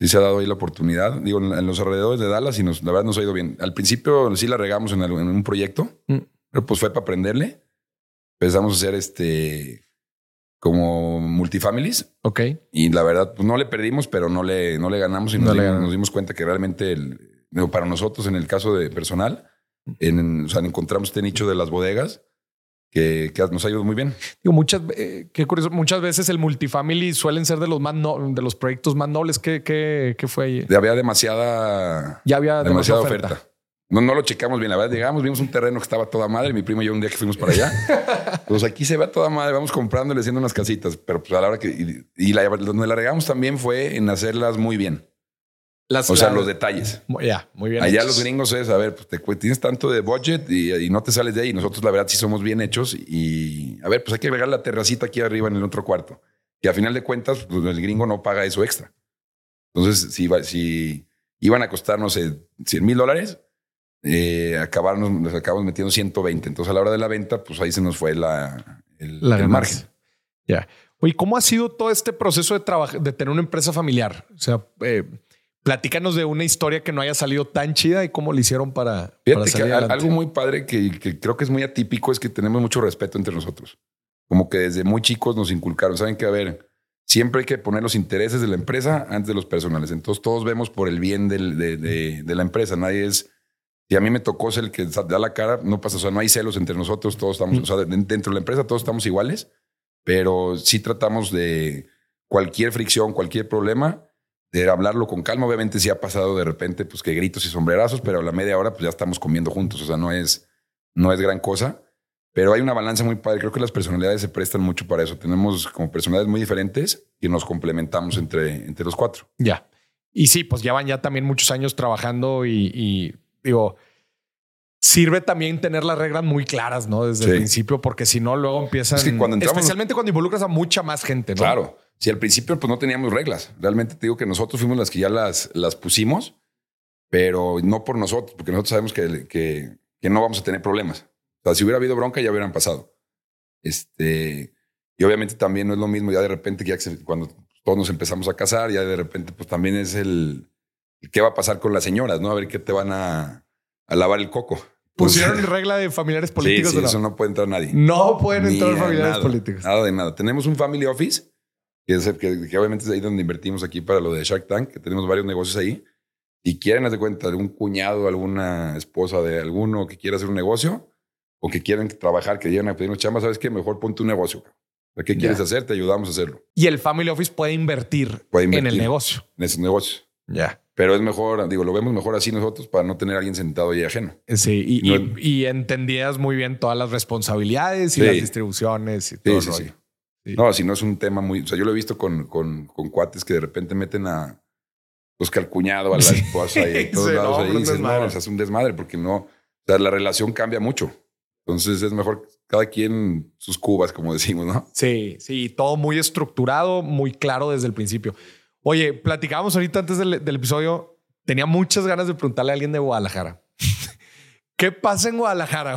Sí se ha dado ahí la oportunidad, digo, en los alrededores de Dallas y nos, la verdad nos ha ido bien. Al principio sí la regamos en, un proyecto, mm. pero pues fue para aprenderle. Empezamos a hacer este como multifamilies. Ok. Y la verdad, pues no le perdimos, pero no le, no le ganamos y no nos, dimos, nos, dimos, cuenta que realmente el, para nosotros, en el caso de personal, en, o sea, encontramos este nicho de las bodegas que, que nos ha ido muy bien. Digo, muchas, eh, qué curioso, muchas veces el multifamily suelen ser de los más no, de los proyectos más nobles. ¿Qué, qué, qué fue ahí? Había demasiada, ya había demasiada, oferta. No, no lo checamos bien. La verdad, llegamos, vimos un terreno que estaba toda madre. Mi primo y yo un día que fuimos para allá. [laughs] pues aquí se ve toda madre. Vamos comprándole, haciendo unas casitas. Pero pues a la hora que... Y, y la, donde la regamos también fue en hacerlas muy bien o sea, los detalles. Ya, muy bien. Allá los gringos es, a ver, pues te, tienes tanto de budget y, no te sales de ahí. Nosotros, la verdad, sí somos bien hechos. Y a ver, pues hay que agregar la terracita aquí arriba en el otro cuarto. Y a final de cuentas, pues, el gringo no paga eso extra. Entonces, si, si iban a costarnos 100 mil dólares, eh, acabarnos, nos acabamos metiendo 120. Entonces, a la hora de la venta, pues ahí se nos fue la, el, margen. Ya. Oye, ¿cómo ha sido todo este proceso de, de tener una empresa familiar? O sea, eh, Platícanos de una historia que no haya salido tan chida y cómo lo hicieron para, salir Algo muy padre que, creo que es muy atípico es que tenemos mucho respeto entre nosotros. Como que desde muy chicos nos inculcaron. Saben que, a ver, siempre hay que poner los intereses de la empresa antes de los personales. Entonces todos vemos por el bien de, la empresa. Nadie es... Si a mí me tocó ser el que da la cara, no pasa. O sea, no hay celos entre nosotros. Todos estamos... O sea, dentro de la empresa todos estamos iguales. Pero sí tratamos de cualquier fricción, cualquier problema de hablarlo con calma. Obviamente sí ha pasado de repente, pues que gritos y sombrerazos, pero a la media hora pues ya estamos comiendo juntos. O sea, no es, no es gran cosa. Pero hay una balanza muy padre. Creo que las personalidades se prestan mucho para eso. Tenemos como personalidades muy diferentes y nos complementamos entre, entre los cuatro. Ya. Y sí, pues ya van ya también muchos años trabajando y, digo, sirve también tener las reglas muy claras, ¿no? Desde el principio, porque si no, luego empiezan. especialmente cuando involucras a mucha más gente, ¿no? Claro. Si al principio pues no teníamos reglas. Realmente te digo que nosotros fuimos las que ya las, las pusimos, pero no por nosotros, porque nosotros sabemos que, que, que no vamos a tener problemas. O sea, si hubiera habido bronca ya hubieran pasado. Este, y obviamente también no es lo mismo ya de repente que cuando todos nos empezamos a casar, ya de repente pues también es el, qué va a pasar con las señoras, ¿no? A ver qué te van a, a lavar el coco. Pusieron regla de familiares [laughs] políticos. Sí, eso no puede entrar nadie. No pueden entrar familiares políticos. Nada de nada. Tenemos un family office que, es, que, obviamente es ahí donde invertimos aquí para lo de Shark Tank, que tenemos varios negocios ahí. Y quieren hacer cuenta de un cuñado, alguna esposa de alguno que quiera hacer un negocio o que quieran trabajar, que lleguen a pedirnos chamba, ¿sabes qué? Mejor ponte un negocio. ¿Qué quieres hacer? Te ayudamos a hacerlo. Y el Family Office puede invertir, en el negocio. En esos negocios. Ya. Pero es mejor, digo, lo vemos mejor así nosotros para no tener a alguien sentado ahí ajeno. Sí, y, y, entendías muy bien todas las responsabilidades y las distribuciones y todo sí, no, si no es un tema muy. O sea, yo lo he visto con, con, con cuates que de repente meten a. Pues que al cuñado, a la esposa y a [laughs] todos lados ahí. Dices, no, o sea, es un desmadre porque no. O sea, la relación cambia mucho. Entonces es mejor cada quien sus cubas, como decimos, ¿no? Sí, sí, todo muy estructurado, muy claro desde el principio. Oye, platicábamos ahorita antes del, del episodio. Tenía muchas ganas de preguntarle a alguien de Guadalajara. [laughs] ¿Qué pasa en Guadalajara?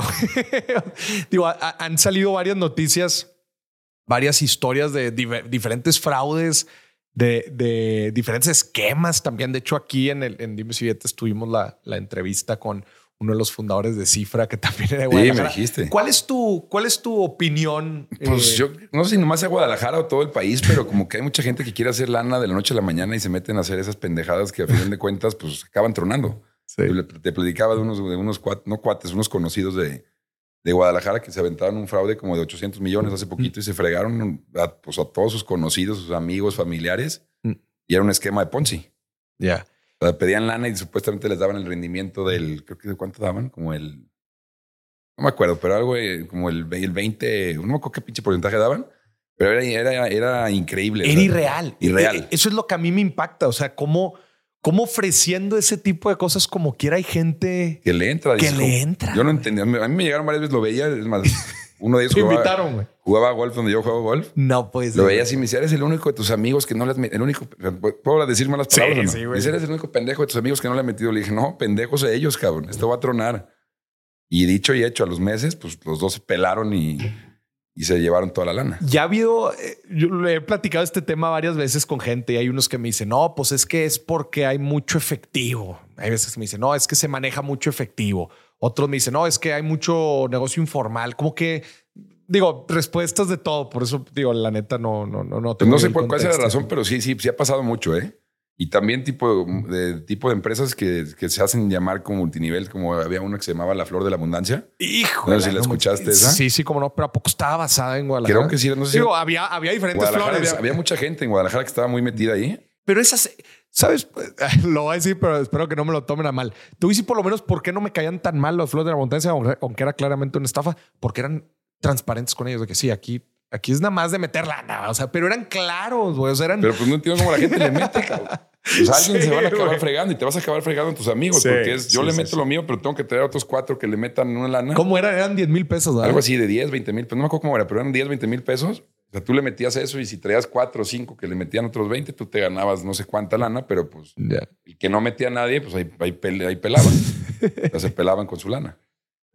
[laughs] Digo, han salido varias noticias varias historias de diferentes fraudes, de, diferentes esquemas también. De hecho, aquí en, el, en Dime si tuvimos la, la, entrevista con uno de los fundadores de Cifra, que también era de Guadalajara. Sí, me dijiste. ¿Cuál es tu, cuál es tu opinión? Pues eh, yo no sé si nomás sea Guadalajara o todo el país, pero como que hay mucha gente que quiere hacer lana de la noche a la mañana y se meten a hacer esas pendejadas que a fin de cuentas pues acaban tronando. Te platicaba de unos, de unos cuates, no cuates, unos conocidos de, de Guadalajara que se aventaron un fraude como de 800 millones hace poquito y se fregaron a, pues, a todos sus conocidos, sus amigos, familiares. Mm. Y era un esquema de Ponzi. Ya. pedían lana y supuestamente les daban el rendimiento del, creo que de cuánto daban, como el, no me acuerdo, pero algo como el, el 20, no me acuerdo qué pinche porcentaje daban, Pero era, era, era increíble. Era irreal. Irreal. E- Eso es lo que a mí me impacta. O sea, cómo, cómo ofreciendo ese tipo de cosas como quiera hay gente Que le entra. Que dices, le entra, Yo no entendía. A mí me llegaron varias veces, lo veía. Es más, [laughs] uno de ellos jugaba, invitaron, güey. jugaba golf donde yo juego golf. No puede ser. Lo veía así y me decía, eres el único de tus amigos que no le has metido. El único. ¿Puedo decir malas Sí, palabras? o no? sí, güey. Dice, eres el único pendejo de tus amigos que no le he metido. Le dije, no, pendejos de ellos, cabrón. Esto va a tronar. Y dicho y hecho, a los meses, pues los dos se pelaron y, y se llevaron toda la lana. Ya ha habido, eh, yo le he platicado este tema varias veces con gente y hay unos que me dicen, no, pues es que es porque hay mucho efectivo. Hay veces que me dicen, no, es que se maneja mucho efectivo. Otros me dicen, no, es que hay mucho negocio informal. Como que, digo, respuestas de todo. Por eso digo, la neta no, no, no, no. Pues tengo no sé cuál, cuál sea la razón, pero sí, sí, sí ha pasado mucho, ¿eh? Y también tipo de, tipo de empresas que, que se hacen llamar como multinivel, como había una que se llamaba La Flor de la Abundancia. Hijo. No sé si la escuchaste esa. Sí, sí, como no, pero ¿a poco estaba basada en Guadalajara? Creo que sí, no sé si- Digo, había, había diferentes flores. había, mucha gente en Guadalajara que estaba muy metida ahí. Pero esas, ¿sabes? [laughs] Lo voy a decir, pero espero que no me lo tomen a mal. Tú dices por lo menos por qué no me caían tan mal los flores de la aunque aunque era claramente una estafa, porque eran transparentes con ellos, de que sí, aquí, aquí es nada más de meter lana, o sea, pero eran claros, güey, o sea, eran... Pero pues no entiendo cómo la gente le mete, [laughs] cabrón. Pues alguien Sí, se van a acabar fregando y te vas a acabar fregando a tus amigos Sí, porque es yo sí, le meto sí. lo mío, pero tengo que traer a otros cuatro que le metan una lana. ¿Cómo eran? Eran 10 mil pesos, ¿verdad? Algo así de 10, 20 mil, pues no me acuerdo cómo era, pero eran 10, 20 mil pesos. O sea, tú le metías eso y si traías cuatro o cinco que le metían otros 20, tú te ganabas no sé cuánta lana, pero pues Ya. el que no metía a nadie, pues ahí, ahí, pel- ahí pelaban. [laughs] o sea, se pelaban con su lana.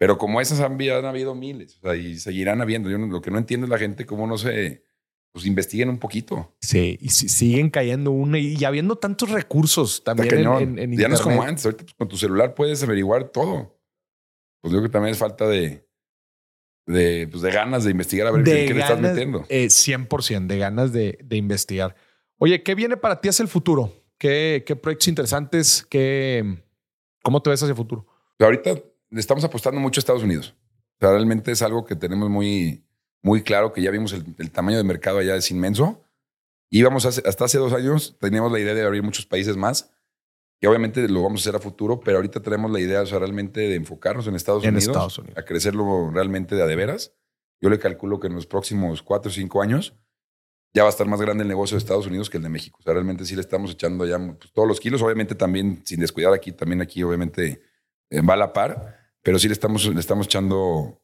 Pero como esas han, habido- han habido miles, o sea, y seguirán habiendo. Yo no- lo que no entiendo es la gente cómo no se, pues investiguen un poquito. Sí, y si- siguen cayendo una y, y habiendo tantos recursos también en, en, en ya no es como antes. Ahorita pues, con tu celular puedes averiguar todo. Pues digo que también es falta de, de, pues, de ganas de investigar a ver qué, qué le estás ganas, metiendo. eh, 100% de ganas de, de investigar. Oye, ¿qué viene para ti hacia el futuro? ¿Qué, qué proyectos interesantes? ¿Qué, ¿Cómo te ves hacia el futuro? Ahorita le estamos apostando mucho a Estados Unidos. O sea, realmente es algo que tenemos muy, muy claro, que ya vimos el, el tamaño de mercado allá es inmenso. Íbamos hace- hasta hace dos años, teníamos la idea de abrir muchos países más, que obviamente lo vamos a hacer a futuro, pero ahorita tenemos la idea, o sea, realmente de enfocarnos en Estados, En Unidos, Estados Unidos. a crecerlo realmente de a de veras. Yo le calculo que en los próximos cuatro o cinco años ya va a estar más grande el negocio de Estados Unidos que el de México. O sea, realmente sí le estamos echando ya pues, todos los kilos, obviamente también sin descuidar aquí, también aquí obviamente eh, va a la par, pero sí le estamos, le estamos echando o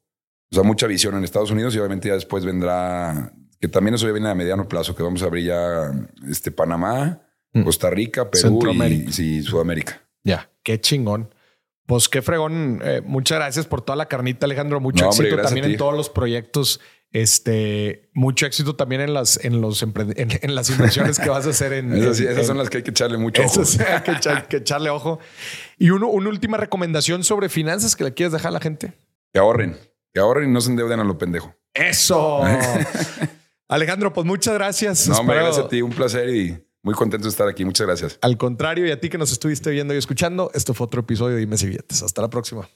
sea, mucha visión en Estados Unidos y obviamente ya después vendrá, que también eso ya viene a mediano plazo, que vamos a abrir ya este, Panamá, Mm. Costa Rica, Perú y, Sudamérica. Ya, qué chingón. Pues qué fregón. Eh, muchas gracias por toda la carnita, Alejandro. Mucho No, éxito también en todos los proyectos. Este, mucho éxito también en las, en los [laughs] en, en las inversiones que vas a hacer en. [laughs] Esas, sí, en- esas son las que hay que echarle mucho ojo. Eso sí, hay que, echar- que echarle ojo. Y uno, una última recomendación sobre finanzas que le quieres dejar a la gente. Que ahorren, que ahorren y no se endeuden a lo pendejo. Eso. [laughs] Alejandro, pues muchas gracias. No, hombre, gracias a ti, un placer y muy contento de estar aquí. Muchas gracias. Al contrario, y a ti que nos estuviste viendo y escuchando, esto fue otro episodio de Dime si Billetes. Hasta la próxima.